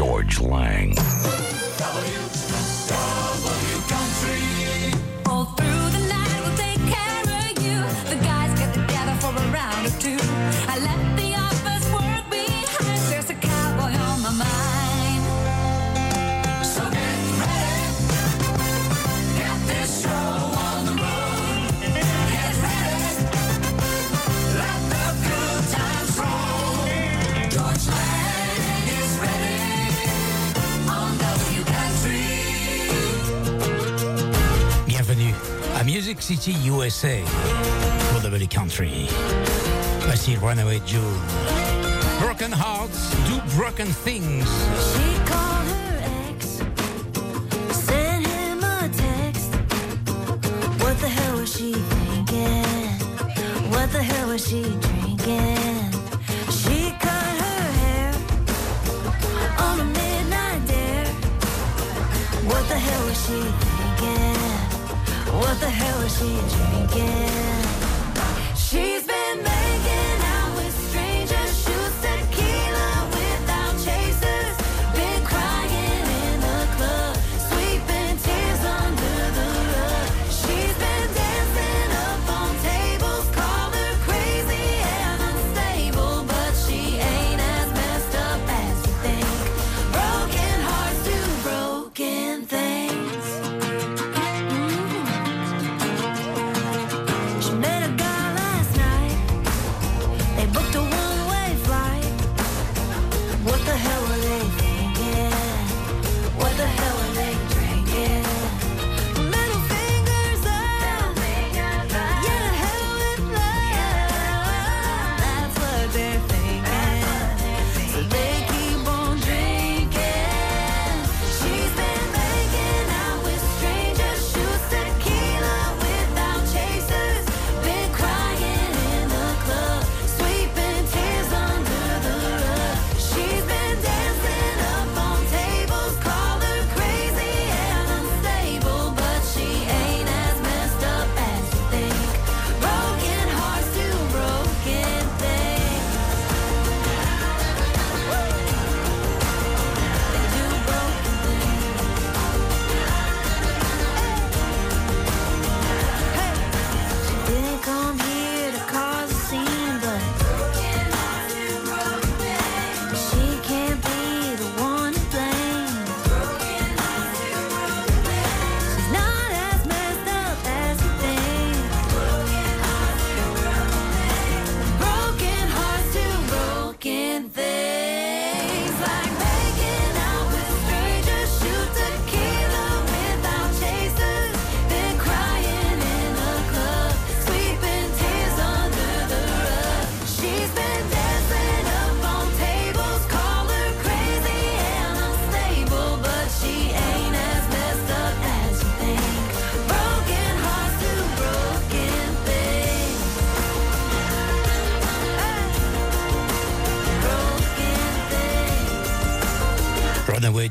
Georges Lang. All Music City USA pour W Country. Voici Runaway June. Broken hearts do broken things. She called her ex, sent him a text. What the hell was she thinking? What the hell was she drinking? She cut her hair on a midnight dare. What the hell was she? What the hell is she drinking?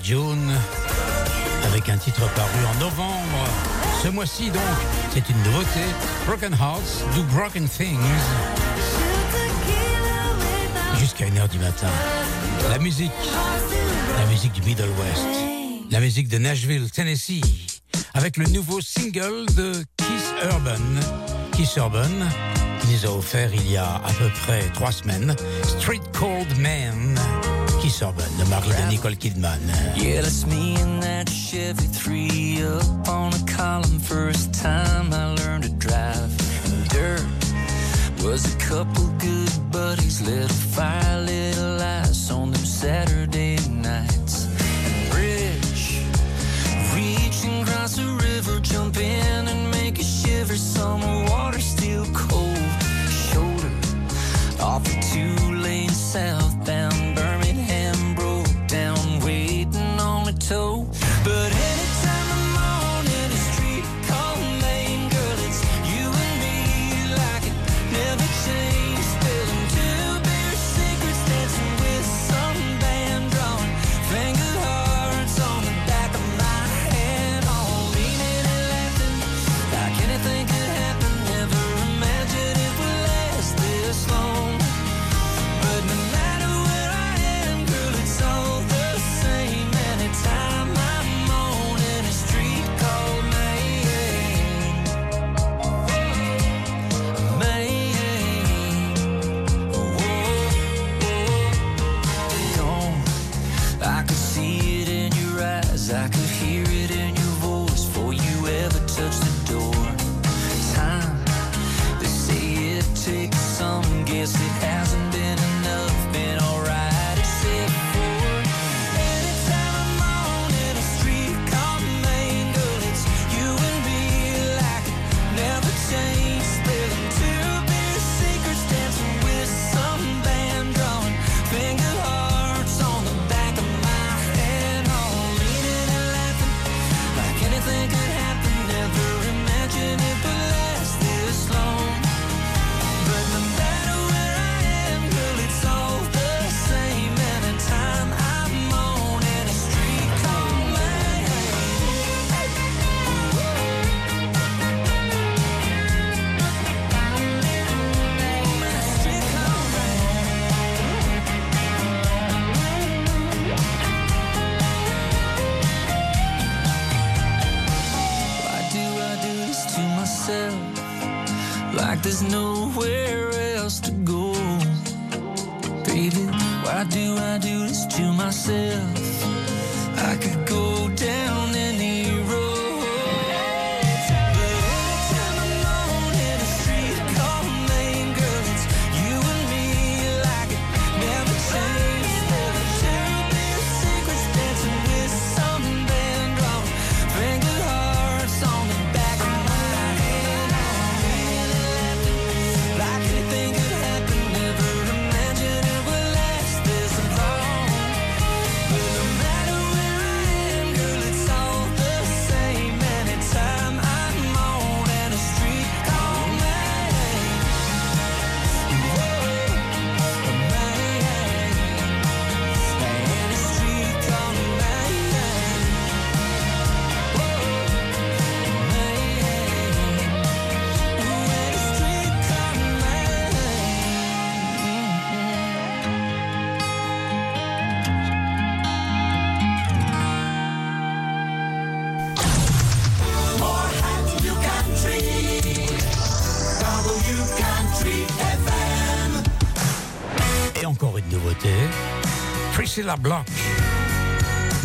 June avec un titre paru en novembre. Ce mois-ci donc, c'est une nouveauté. Broken Hearts do Broken Things. Jusqu'à 1h du matin. La musique, la musique du Middle West. La musique de Nashville, Tennessee. Avec le nouveau single de Kiss Urban. Kiss Urban, qui nous a offert il y a à peu près trois semaines. Street Cold Man. Keith Urban, le mari de Nicole Kidman. Yeah, that's me in that Chevy 3 up on a column. First time I learned to drive dirt. Was a couple good buddies, little fire, little ice on them Saturday nights. And rich, reaching across the river, jump in and make a shiver. Summer water still cold. Shoulder off a two lane southbound there's no la Blanche.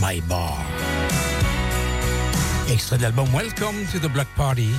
My Bar. Extrait de l'album Welcome to the Block Party.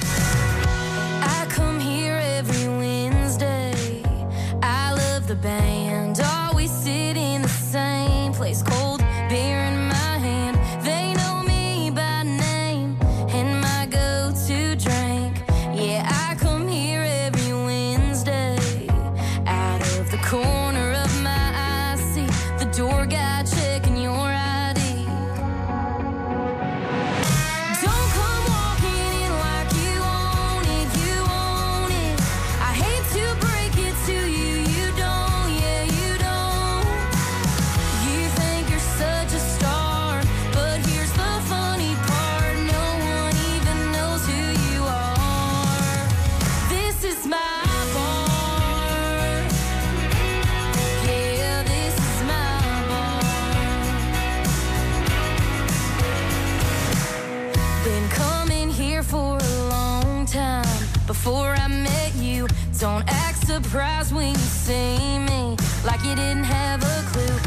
Don't act surprised when you see me like you didn't have a clue.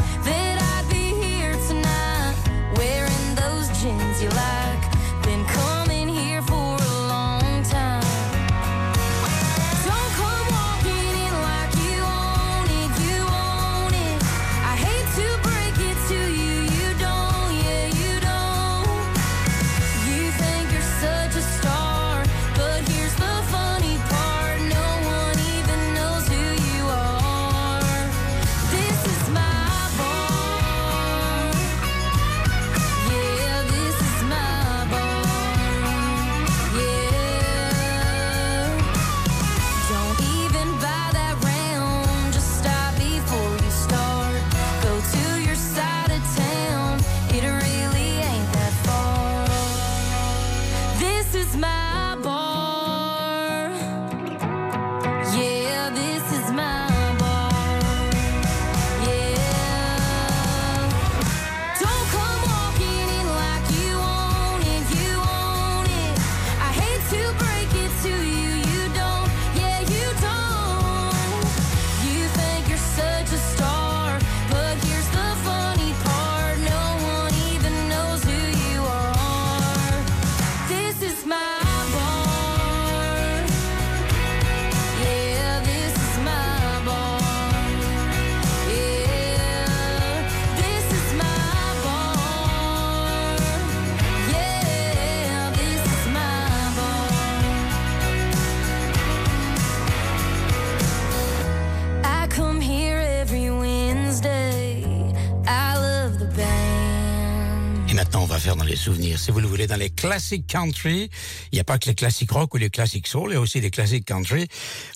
Souvenirs. Si vous le voulez, dans les classiques country, il n'y a pas que les classiques rock ou les classiques soul, il y a aussi des classiques country.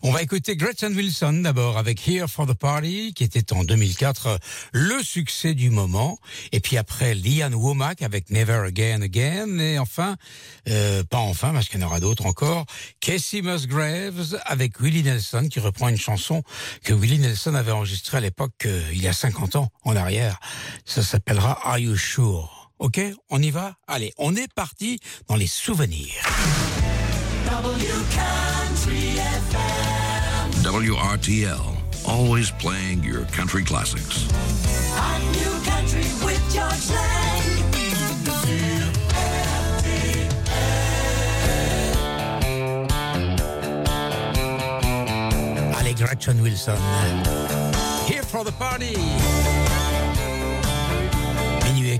On va écouter Gretchen Wilson d'abord avec Here for the Party, qui était en 2004 le succès du moment. Et puis après, Liane Womack avec Never Again Again. Et enfin, euh, pas enfin, parce qu'il y en aura d'autres encore, Casey Musgraves avec Willie Nelson, qui reprend une chanson que Willie Nelson avait enregistrée à l'époque, euh, il y a 50 ans en arrière. Ça s'appellera Are You Sure? Ok, on y va? Allez, on est parti dans les souvenirs. WRTL, always playing your country classics. Allez, Gretchen Wilson. Here for the party. Minuit.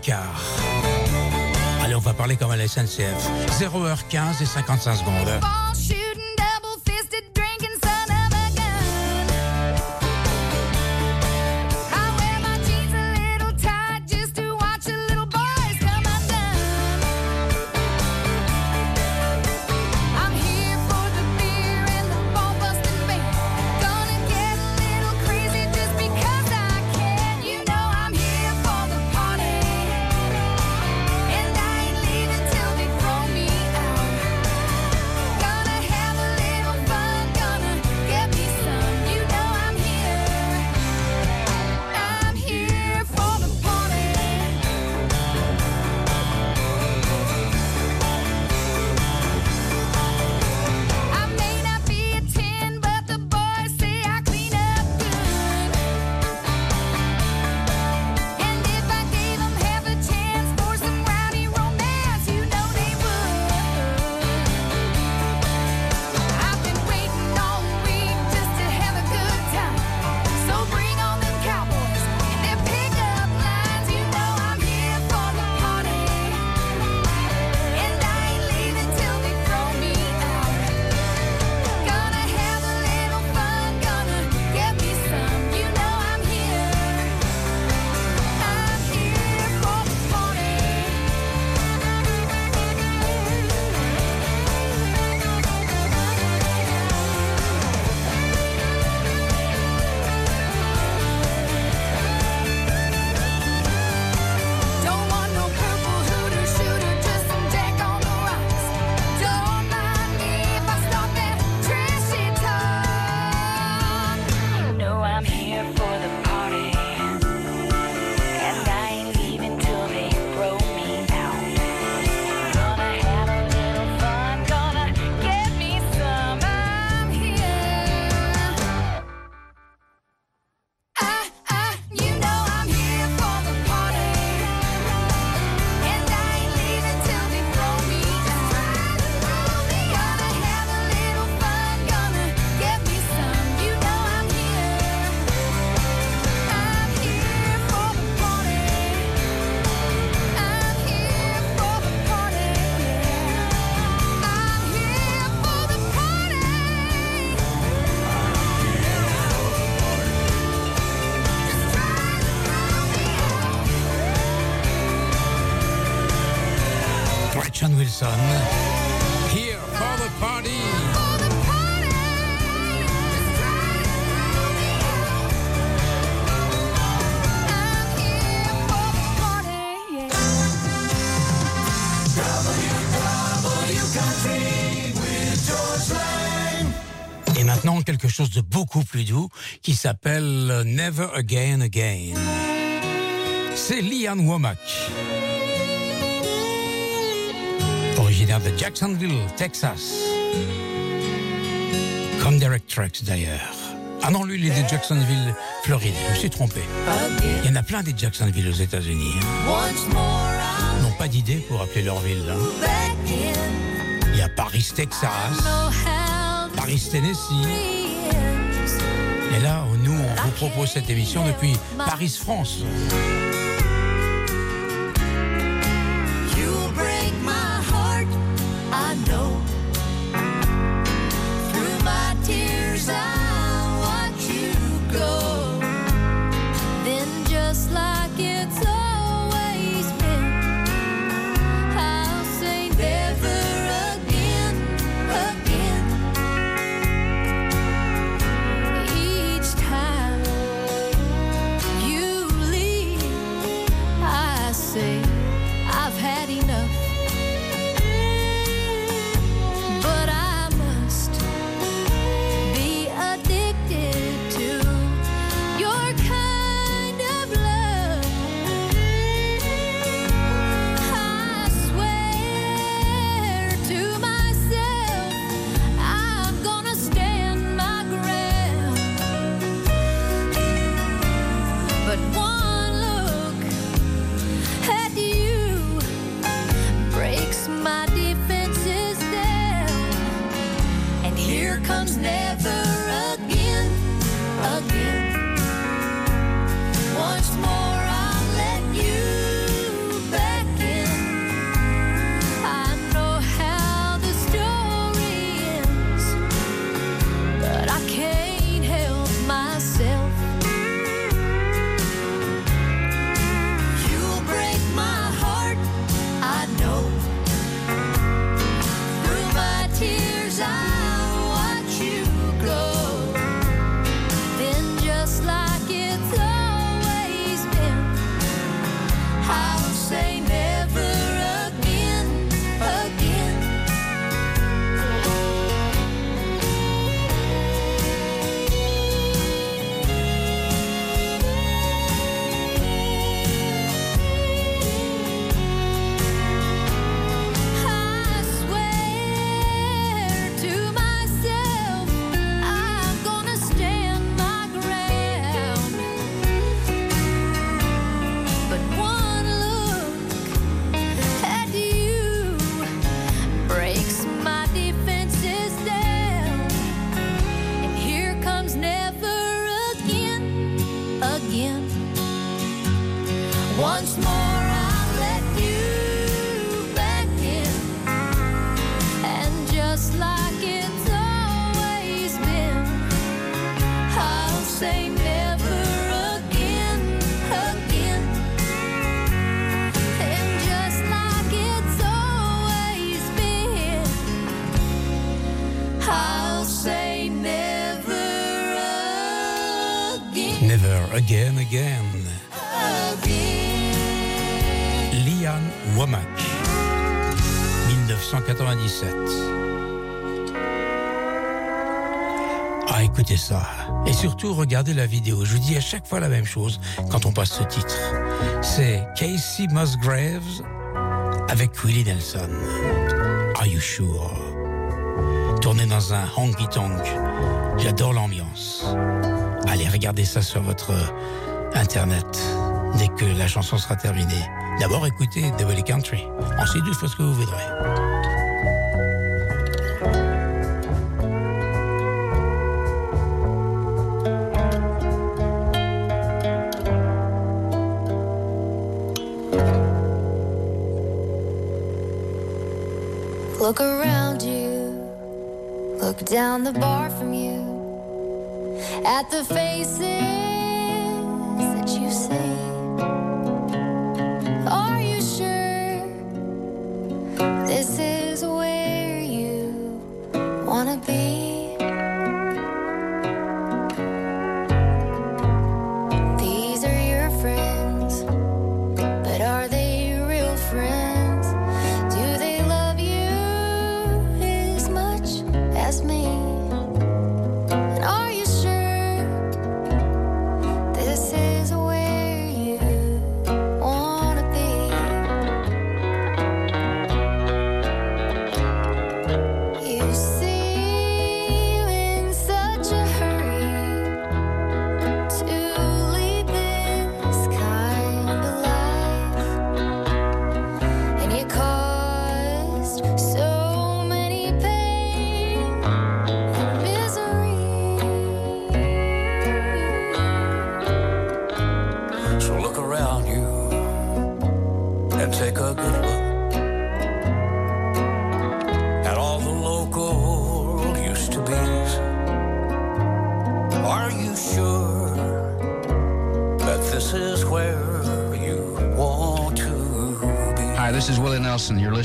Allez, on va parler comme à la SNCF. 0h15 et 55 secondes. Chose de beaucoup plus doux qui s'appelle Never Again Again. C'est Liane Womack. Originaire de Jacksonville, Texas. Comme Derek Trucks d'ailleurs. Ah non, lui, il est de Jacksonville, Floride. Je me suis trompé. Il y en a plein des Jacksonville aux États-Unis. hein. Ils n'ont pas d'idée pour appeler leur ville. hein. Il y a Paris, Texas, Paris, Tennessee. Propose cette émission depuis Paris, France. Ah, écoutez ça. Et surtout, regardez la vidéo. Je vous dis à chaque fois la même chose quand on passe ce titre. C'est Casey Musgraves avec Willie Nelson. Are you sure? Tourné dans un honky-tonk. J'adore l'ambiance. Allez, regardez ça sur votre internet dès que la chanson sera terminée. D'abord écoutez The Valley Country. Ensuite, vous ce que vous voudrez. Look around you, look down the bar from you, at the faces that you see.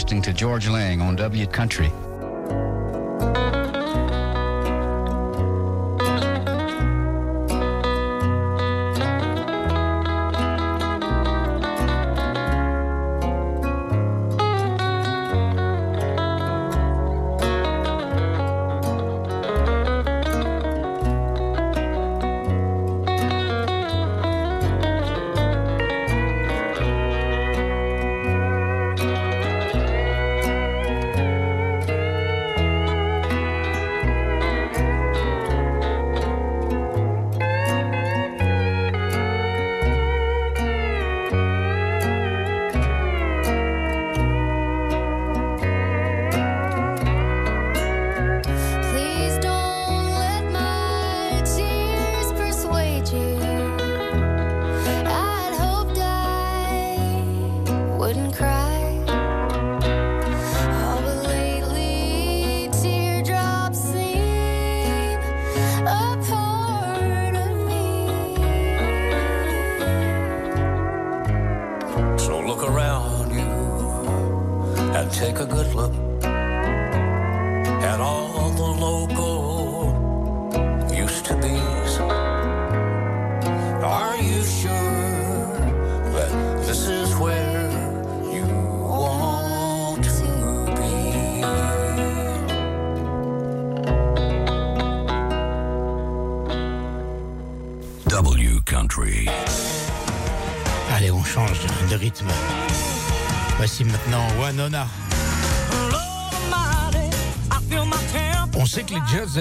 listening to Georges Lang on W Country.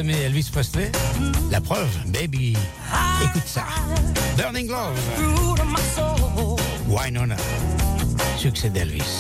Elvis Presley. La preuve, baby. Écoute ça. Burning Love. Winona. Succès d'Elvis.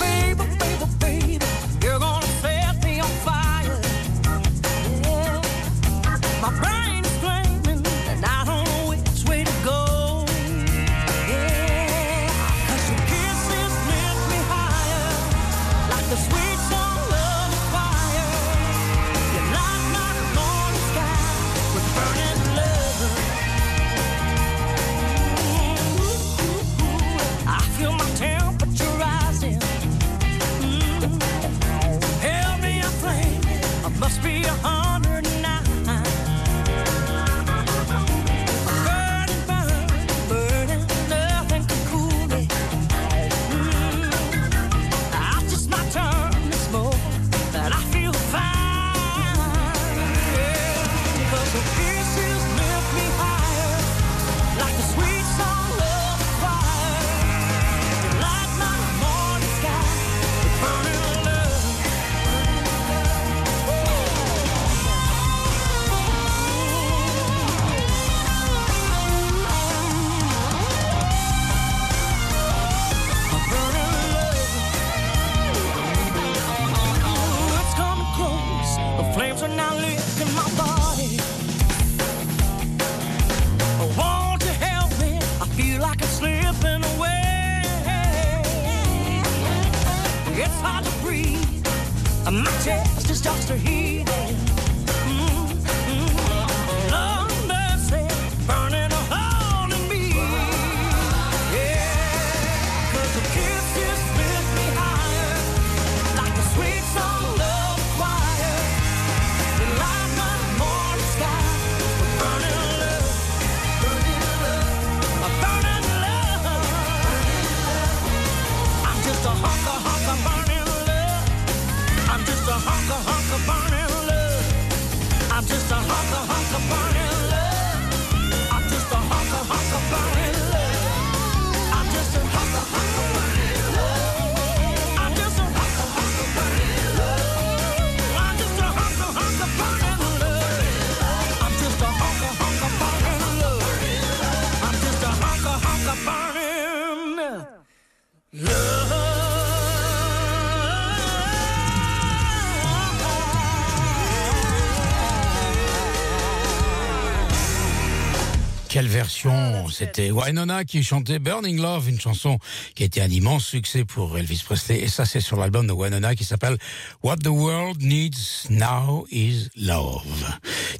C'était Wynonna qui chantait Burning Love, une chanson qui a été un immense succès pour Elvis Presley. Et ça, c'est sur l'album de Wynonna qui s'appelle What the World Needs Now is Love.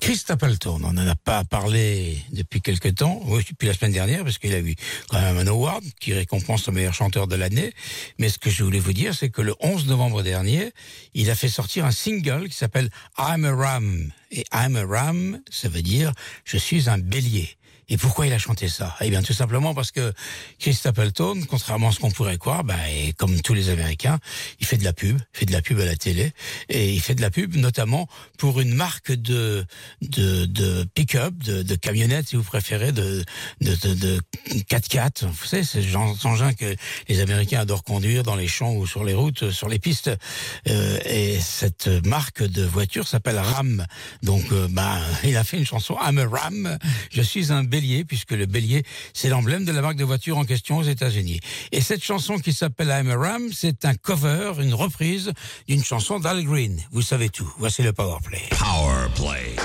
Chris Stapleton, on n'en a pas parlé depuis quelque temps, oui, depuis la semaine dernière, parce qu'il a eu quand même un award qui récompense le meilleur chanteur de l'année. Mais ce que je voulais vous dire, c'est que le 11 novembre dernier, il a fait sortir un single qui s'appelle I'm a Ram. Et I'm a Ram, ça veut dire je suis un bélier. Et pourquoi il a chanté ça? Eh bien, tout simplement parce que Chris Stapleton, contrairement à ce qu'on pourrait croire, bah, et comme tous les Américains, il fait de la pub, il fait de la pub à la télé, et il fait de la pub notamment pour une marque de de, de pick-up, de, de camionnette, si vous préférez, de de, de, de 4x4. Vous savez, c'est ce genre d'engin que les Américains adorent conduire dans les champs ou sur les routes, sur les pistes. Euh, et cette marque de voiture s'appelle Ram. Donc, euh, bah, il a fait une chanson I'm a Ram. Je suis un puisque le bélier c'est l'emblème de la marque de voiture en question aux États-Unis. Et cette chanson qui s'appelle I'm a Ram, c'est un cover, une reprise d'une chanson d'Al Green. Vous savez tout. Voici le power play. Power Play.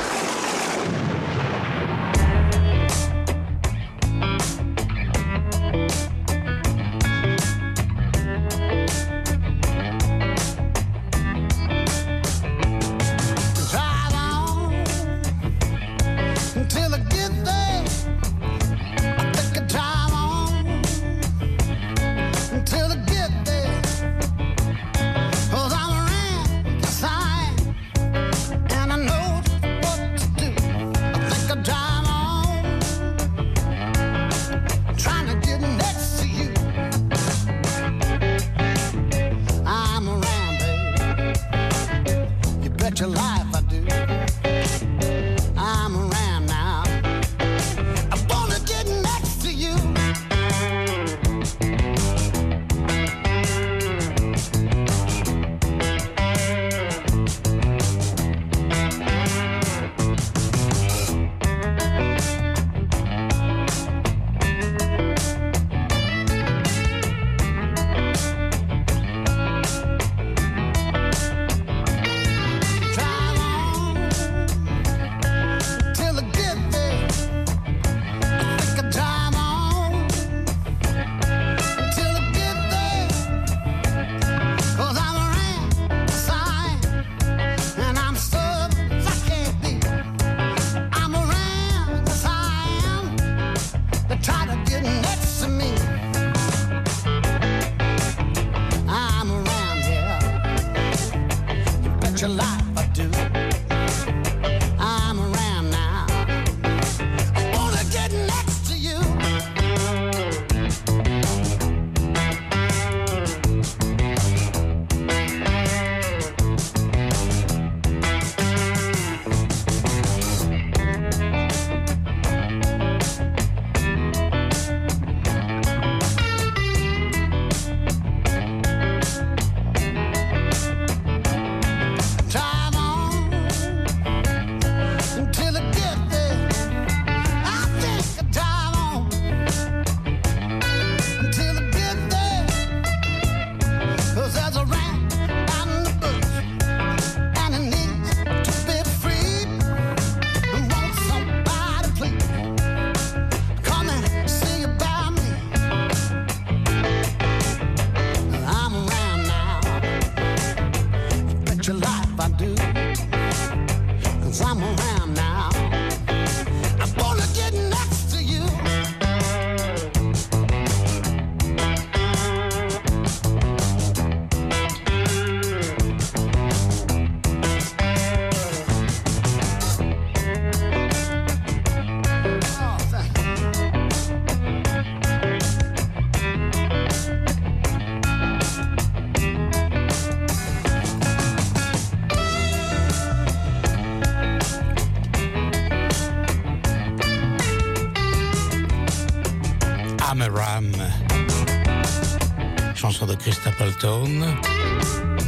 Chris Stapleton.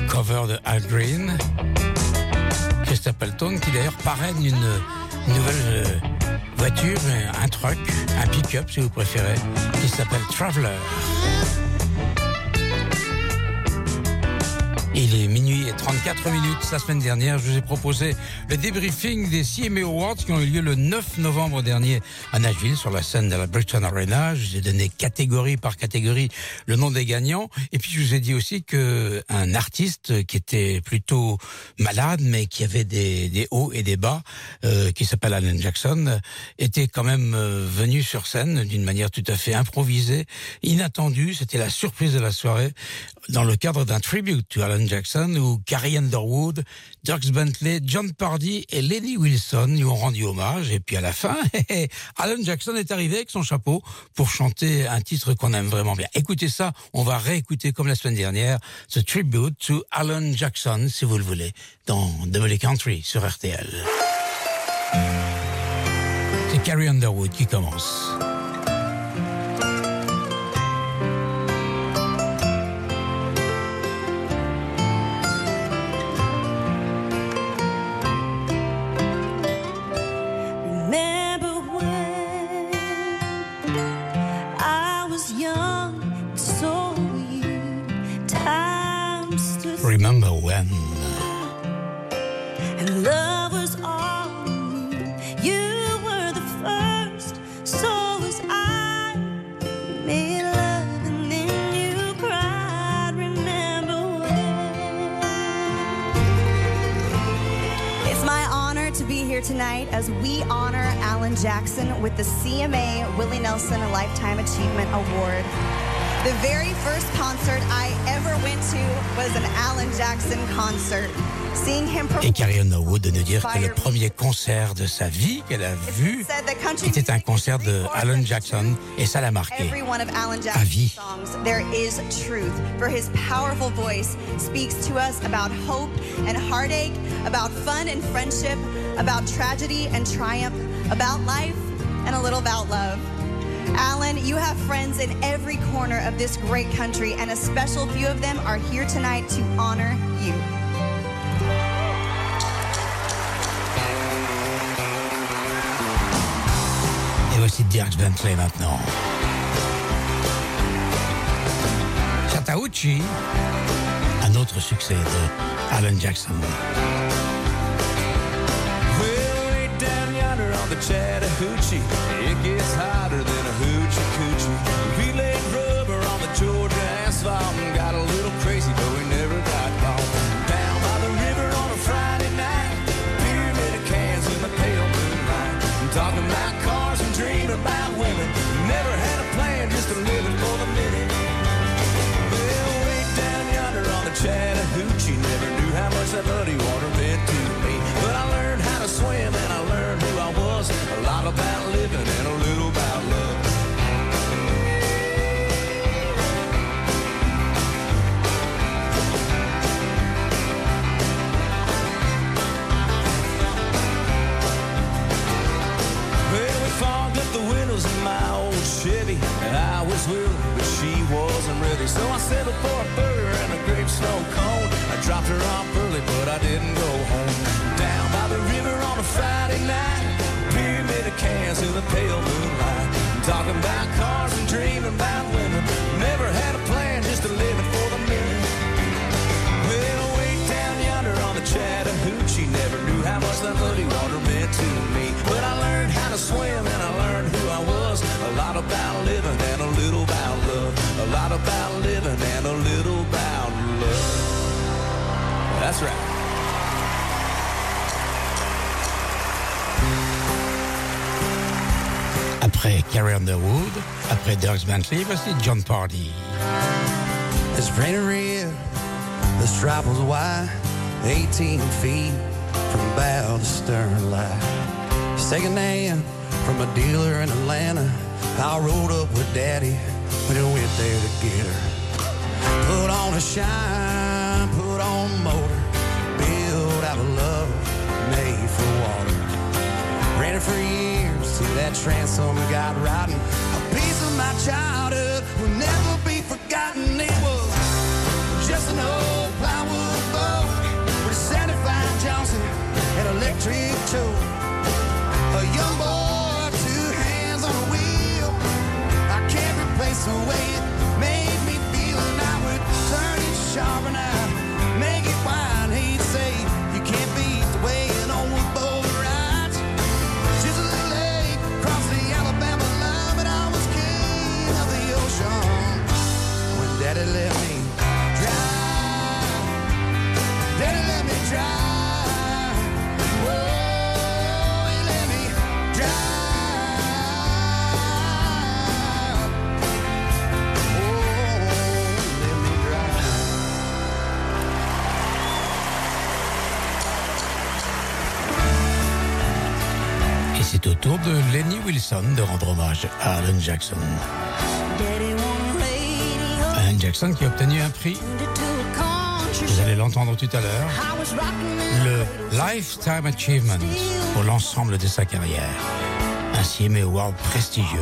Cover de Al Green. Chris qui d'ailleurs parraine une nouvelle euh, voiture, un truck, un pick-up si vous préférez, qui s'appelle Traveler. Il est minuit et 34 minutes. La semaine dernière, je vous ai proposé le débriefing des CMA Awards qui ont eu lieu le 9 novembre dernier à Nashville sur la scène de la Bridgestone Arena. Je vous ai donné catégorie par catégorie le nom des gagnants. Et puis je vous ai dit aussi que un artiste qui était plutôt malade, mais qui avait des, des hauts et des bas, euh, qui s'appelle Alan Jackson, était quand même euh, venu sur scène d'une manière tout à fait improvisée, inattendue. C'était la surprise de la soirée dans le cadre d'un tribute to Alan Jackson où Carrie Underwood, Dirks Bentley, John Pardy et Lenny Wilson lui ont rendu hommage. Et puis à la fin, Alan Jackson est arrivé avec son chapeau pour chanter un titre qu'on aime vraiment bien. Écoutez ça, on va réécouter comme la semaine dernière ce tribute to Alan Jackson, si vous le voulez, dans Double Country sur RTL. C'est Carrie Underwood qui commence. And love was all. You were the first, so was I. Made love and then you cried. Remember when? It's my honor to be here tonight as we honor Alan Jackson with the CMA Willie Nelson Lifetime Achievement Award. The very first concert I ever went to was an Alan Jackson concert. Seeing him Et perform. Carrie Underwood de dire que le premier concert de sa vie qu'elle a vu était un concert de Alan Jackson et ça l'a marqué. Every of Alan À vie. Jackson's songs, there is truth. For his powerful voice speaks to us about hope and heartache, about fun and friendship, about tragedy and triumph, about life and a little about love. Alan, you have friends in every corner of this great country, and a special few of them are here tonight to honor you. Et voici Dirk Bentley maintenant. Chattahoochee, un autre succès de Alan Jackson. Well, way down yonder on the Chattahoochee, it gets hotter than Georgia and got a little but I didn't go home. Down by the river on a Friday night, pyramid of cans in the pale moonlight. Talking about cars and dreaming about women. Never had a plan, just a living for the minute. Well, way down yonder on the Chattahoochee, never knew how much that muddy water meant to me. But I learned how to swim and I learned who I was. A lot about living and a little about love. A lot about living and a little about love. That's right. Après Carrie Underwood, après Dirk Bentley, voici Jon Pardi. It's raining red, the stripe was wide, 18 feet from bow to stern light. Second hand from a dealer in Atlanta. I rode up with Daddy when I went there to get her. Put on a shine, that transom got rotten. A piece of my childhood De rendre hommage à Alan Jackson. Alan Jackson qui a obtenu un prix, vous allez l'entendre tout à l'heure, le Lifetime Achievement pour l'ensemble de sa carrière. Ainsi aimé award prestigieux.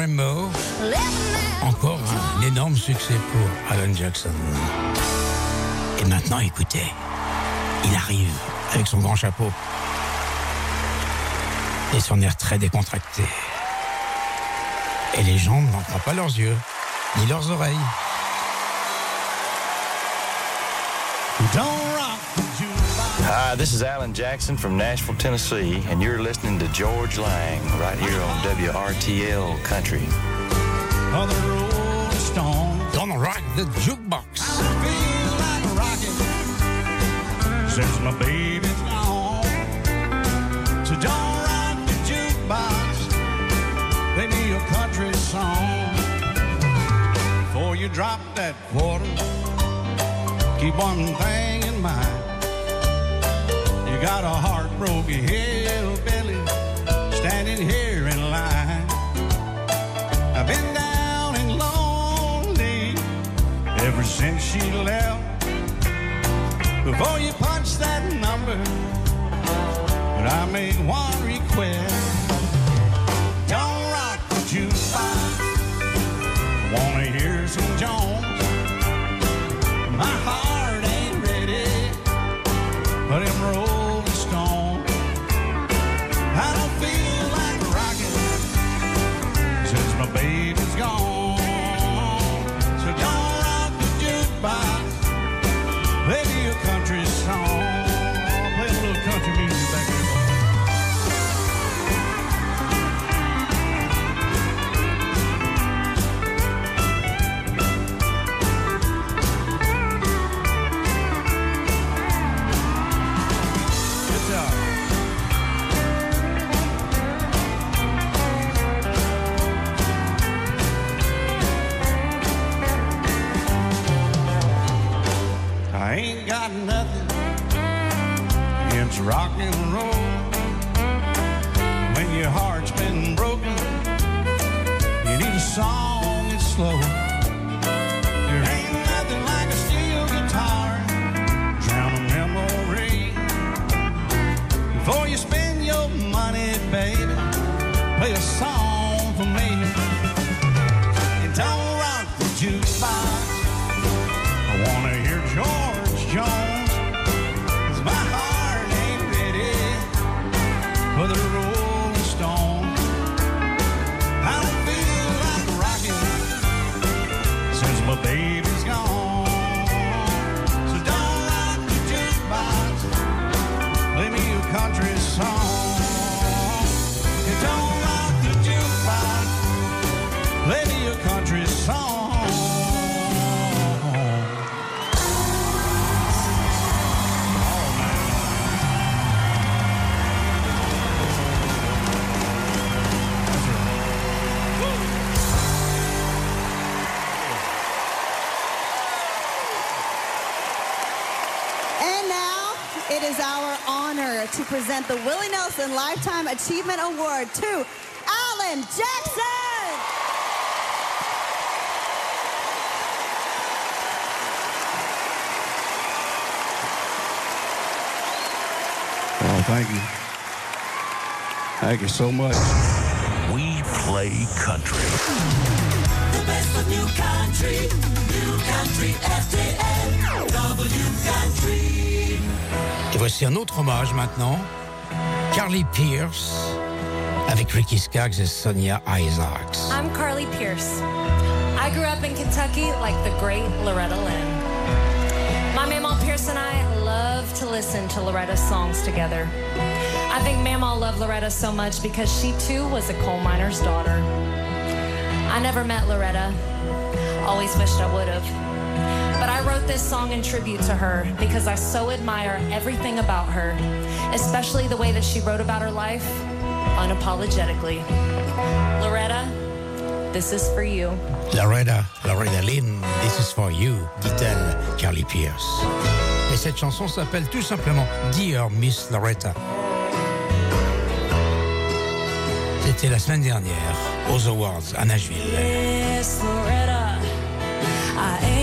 Rainbow, encore un énorme succès pour Alan Jackson. Et maintenant, écoutez, il arrive avec son grand chapeau. Et son air très décontracté. Et les gens n'en croient pas leurs yeux, ni leurs oreilles. Jukebox. Hi, this is Alan Jackson from Nashville, Tennessee, and you're listening to Georges Lang right here on WRTL Country. Oh, the Rolling Stones. Don't rock the jukebox. I feel like rocking since my baby's gone. So don't rock the jukebox. Play me a country song. Before you drop that quarter, keep one thing in mind. Got a heartbroken hillbilly standing here in line. I've been down and lonely ever since she left. Before you punch that number, but I make one request. Don't rock the jukebox. Wanna hear some Jones? My heart ain't ready for them Rolling since present the Willie Nelson Lifetime Achievement Award to Alan Jackson. Oh, thank you. Thank you so much. We play country. The best of new country, new country FTL, W country. Voici un autre hommage maintenant. Carly Pearce avec Ricky Skaggs et Sonya Isaacs. I'm Carly Pearce. I grew up in Kentucky like the great Loretta Lynn. My Mamaw Pierce and I love to listen to Loretta's songs together. I think Mamaw loved Loretta so much because she too was a coal miner's daughter. I never met Loretta. Always wished I would have. I wrote this song in tribute to her because I so admire everything about her, especially the way that she wrote about her life unapologetically. Loretta, this is for you. Loretta, Loretta Lynn, This is for you, dit-elle Carly Pearce. Et cette chanson s'appelle tout simplement Dear Miss Loretta. C'était la semaine dernière aux Awards à Nashville. Yes, Loretta, I ain't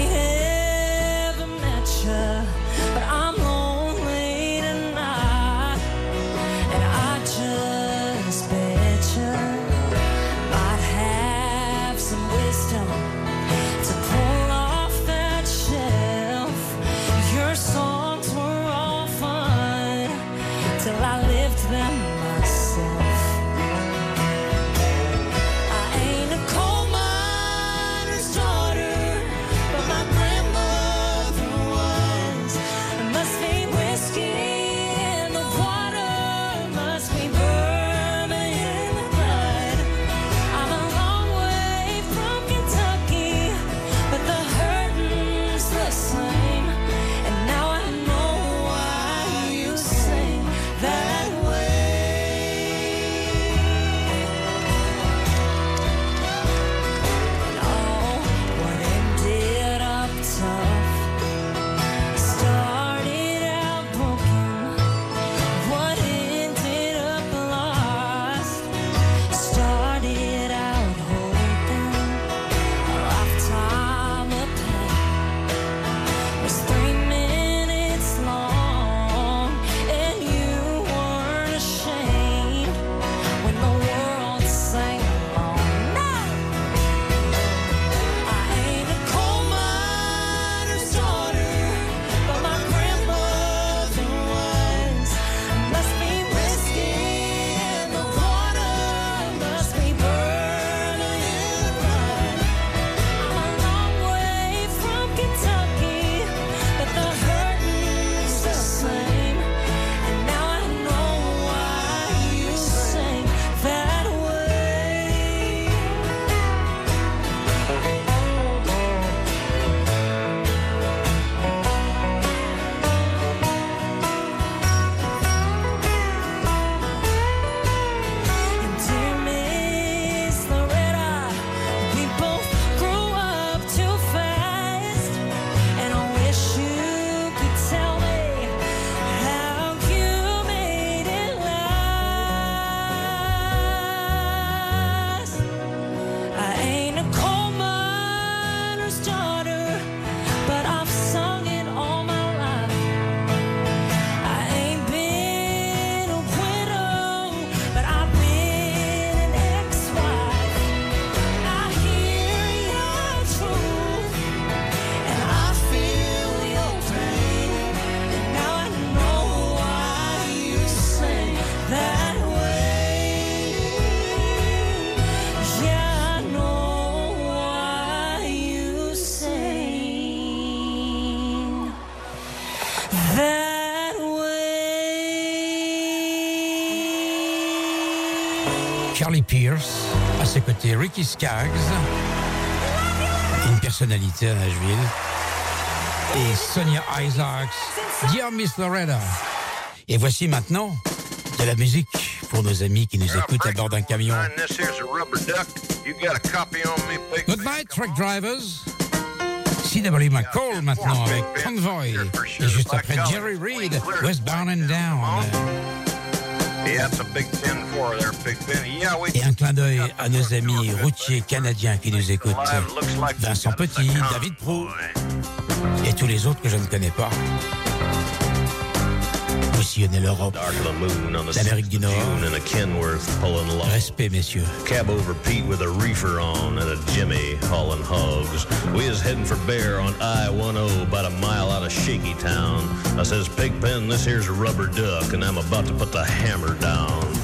Ricky Skaggs, une personnalité à Nashville, et Sonia Isaacs, Dear Miss Loretta. Et voici maintenant de la musique pour nos amis qui nous écoutent à bord d'un camion. This here's a rubber duck. You got a copy on me, pig? Good night, truck drivers. C.W. McCall maintenant avec Convoy. Et juste après Jerry Reed, Westbound and Down. Et un clin d'œil à nos amis routiers canadiens qui nous écoutent. Vincent Petit, David Prou et tous les autres que je ne connais pas. Sillonnez l'Europe, l'Amérique du Nord. and a Kenworth pulling along. Respect, messieurs. Cab over Pete with a reefer on and a Jimmy hauling hogs. We is heading for Bear on I-10 about a mile out of Shaky Town. I says, Pigpen, this here's a rubber duck and I'm about to put the hammer down.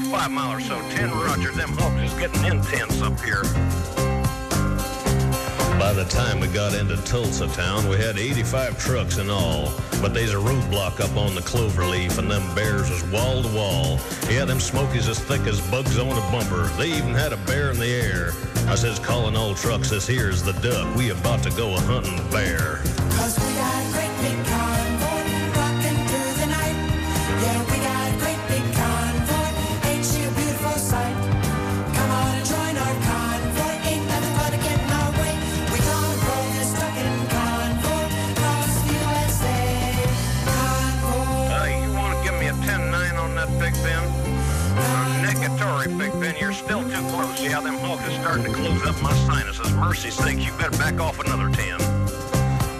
10-4, about five mile or so. 10 Roger, them hogs is getting intense up here. By the time we got into Tulsa town, we had 85 trucks in all. But there's a roadblock up on the cloverleaf, and them bears was wall to wall. Yeah, them smokies as thick as bugs on a bumper. They even had a bear in the air. I says, calling all trucks, this here's the duck. We about to go a hunting bear. Yeah, them hawks is starting to close up my sinuses. Mercy sakes, you better back off another 10.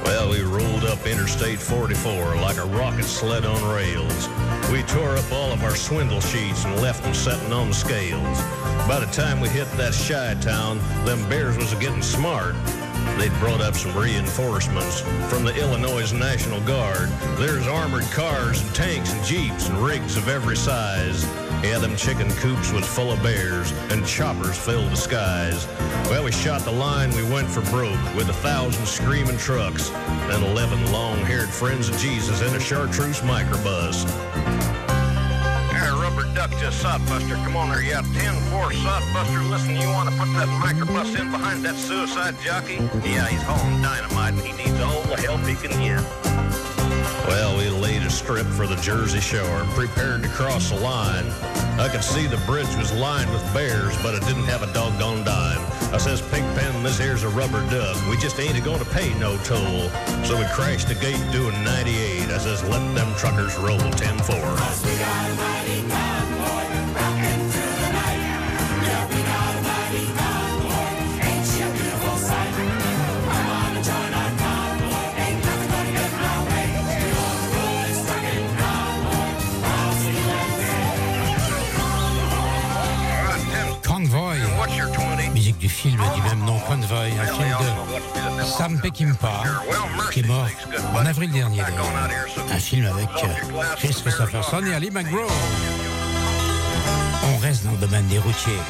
Well, we rolled up Interstate 44 like a rocket sled on rails. We tore up all of our swindle sheets and left them setting on the scales. By the time we hit that shy town, them bears was getting smart. They'd brought up some reinforcements from the Illinois National Guard. There's armored cars and tanks and jeeps and rigs of every size. Yeah, them chicken coops was full of bears and choppers filled the skies. Well, we shot the line, we went for broke with a thousand screaming trucks and eleven long-haired friends of Jesus in a chartreuse microbus. There, rubber duck just sodbuster. Come on there, yeah, 10-4 sodbuster. Listen, you want to put that microbus in behind that suicide jockey? Yeah, he's hauling dynamite and he needs all the help he can get. Well, we laid a strip for the Jersey Shore and prepared to cross the line. I could see the bridge was lined with bears, but it didn't have a doggone dime. I says, Pigpen, this here's a rubber duck. We just ain't going to pay no toll. So we crashed the gate doing 98. I says, let them truckers roll 10-4. Film du même nom, Convoy, un film de Sam Peckinpah, qui est mort en avril dernier. Un film avec euh, Chris Christopherson et Ali McGraw. On reste dans le domaine des routiers.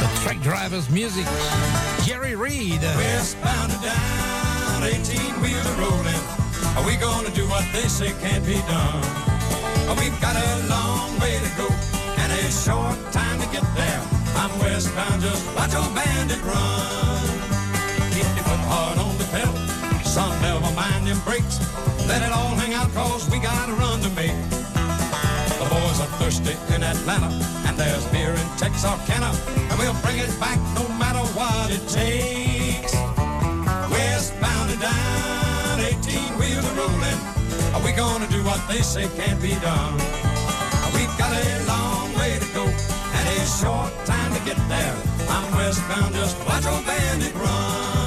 The Truck Drivers Music, Jerry Reed. Westbound and down, 18 wheeler rolling. Are we gonna do what they say can't be done? We've got a long way to go and a short time to get there. I'm westbound, just watch old bandit run. Keep your foot hard on the pedal, son, never mind them brakes. Let it all hang out, cause we got a run to make. The boys are thirsty in Atlanta, and there's beer in Texarkana, and we'll bring it back no matter what it takes. Westbound and down, 18 wheeler rolling. Are we gonna do what they say can't be done? We've got a long way to go and a short time to get there. I'm westbound, just watch old bandit run.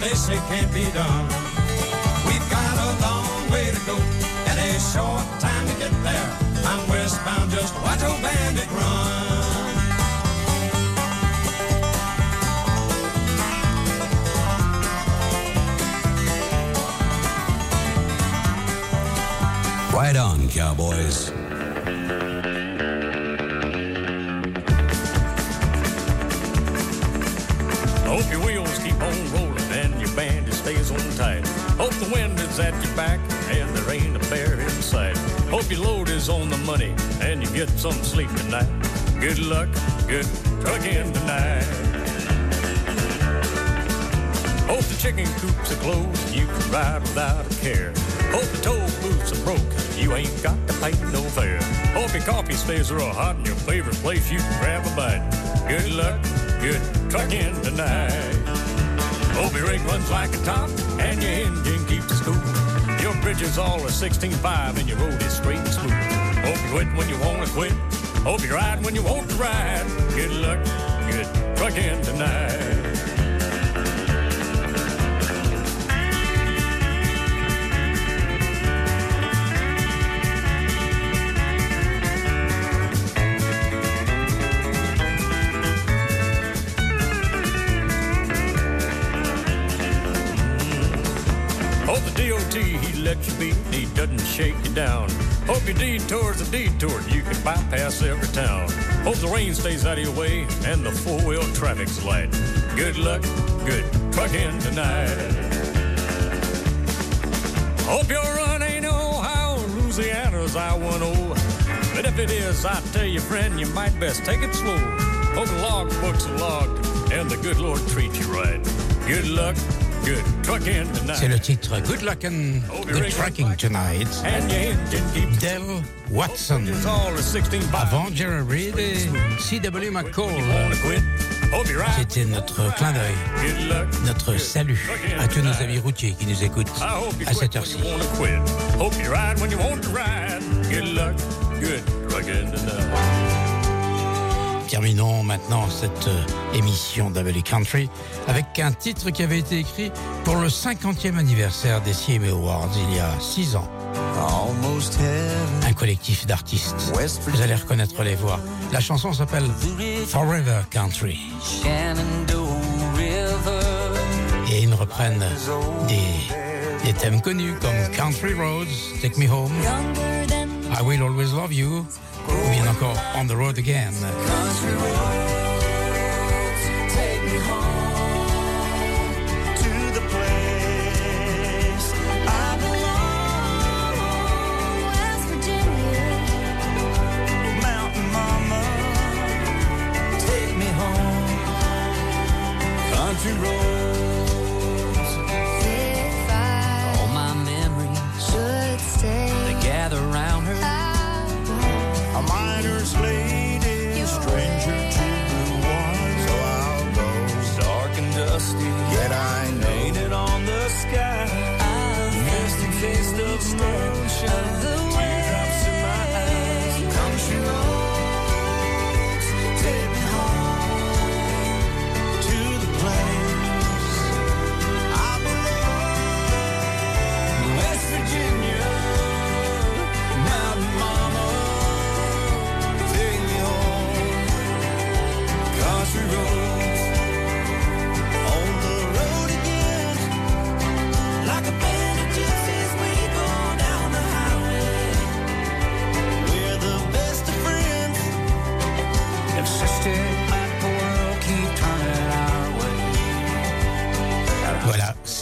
They say can't be done? We've got a long way to go and a short time to get there. I'm westbound, just watch old bandit run. Right on, cowboys. Hope the wind is at your back and there ain't a bear in sight. Hope your load is on the money and you get some sleep tonight. Good luck, good trucking tonight. Hope the chicken coops are closed you can ride without a care. Hope the toll booths are broke, you ain't got to pay no fare. Hope your coffee stays real hot in your favorite place you can grab a bite. Good luck, good trucking tonight. Hope your rig runs like a top and your engine keeps it cool. Your bridges all are 16.5 and your road is straight and smooth. Hope you quit when you want to quit. Hope you ride when you want to ride. Good luck, good trucking tonight. Lets you be, he doesn't shake you down. Hope your detour's a detour, you can bypass every town. Hope the rain stays out of your way and the four-wheel traffic's light. Good luck, good trucking tonight. Hope your run ain't Ohio, Louisiana's I-10. But if it is, I tell you, friend, you might best take it slow. Hope the log books are logged and the good Lord treats you right. Good luck. C'est le titre Good Luck and Good Tracking Tonight. Del Watson. Avant Jerry Reed et C.W. McCall. C'était notre clin d'œil, notre salut à tous nos amis routiers qui nous écoutent à cette heure-ci. Good luck, good trucking tonight. Terminons maintenant cette euh, émission d'Avenue Country avec un titre qui avait été écrit pour le 50e anniversaire des CMA Awards il y a 6 ans. Un collectif d'artistes. Vous allez reconnaître les voix. La chanson s'appelle Forever Country. Et ils reprennent des, des thèmes connus comme Country Roads, Take Me Home, I Will Always Love You, ou bien encore On the Road Again. Stranger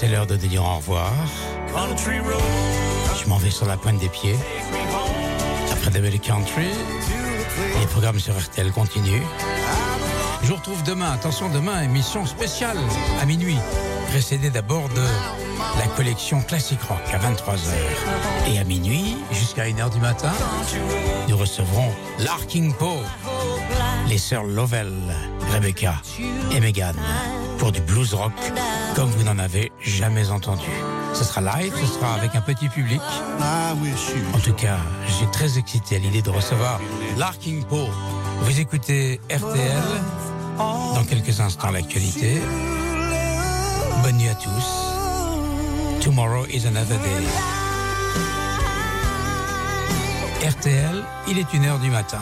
l'heure de dire au revoir. Je m'en vais sur la pointe des pieds. Après belles country, les programmes sur RTL continuent. Je vous retrouve demain. Attention, demain, émission spéciale à minuit. Précédée d'abord de la collection Classic Rock à 23h. Et à minuit, jusqu'à 1h du matin, nous recevrons Larking Poe, les sœurs Lovell, Rebecca et Megan pour du blues rock comme vous n'en avez jamais entendu. Ce sera live, ce sera avec un petit public. En tout cas, je suis très excité à l'idée de recevoir Larking Poe. Vous écoutez RTL. Dans quelques instants, l'actualité. Bonne nuit à tous. Tomorrow is another day. RTL, il est une heure du matin.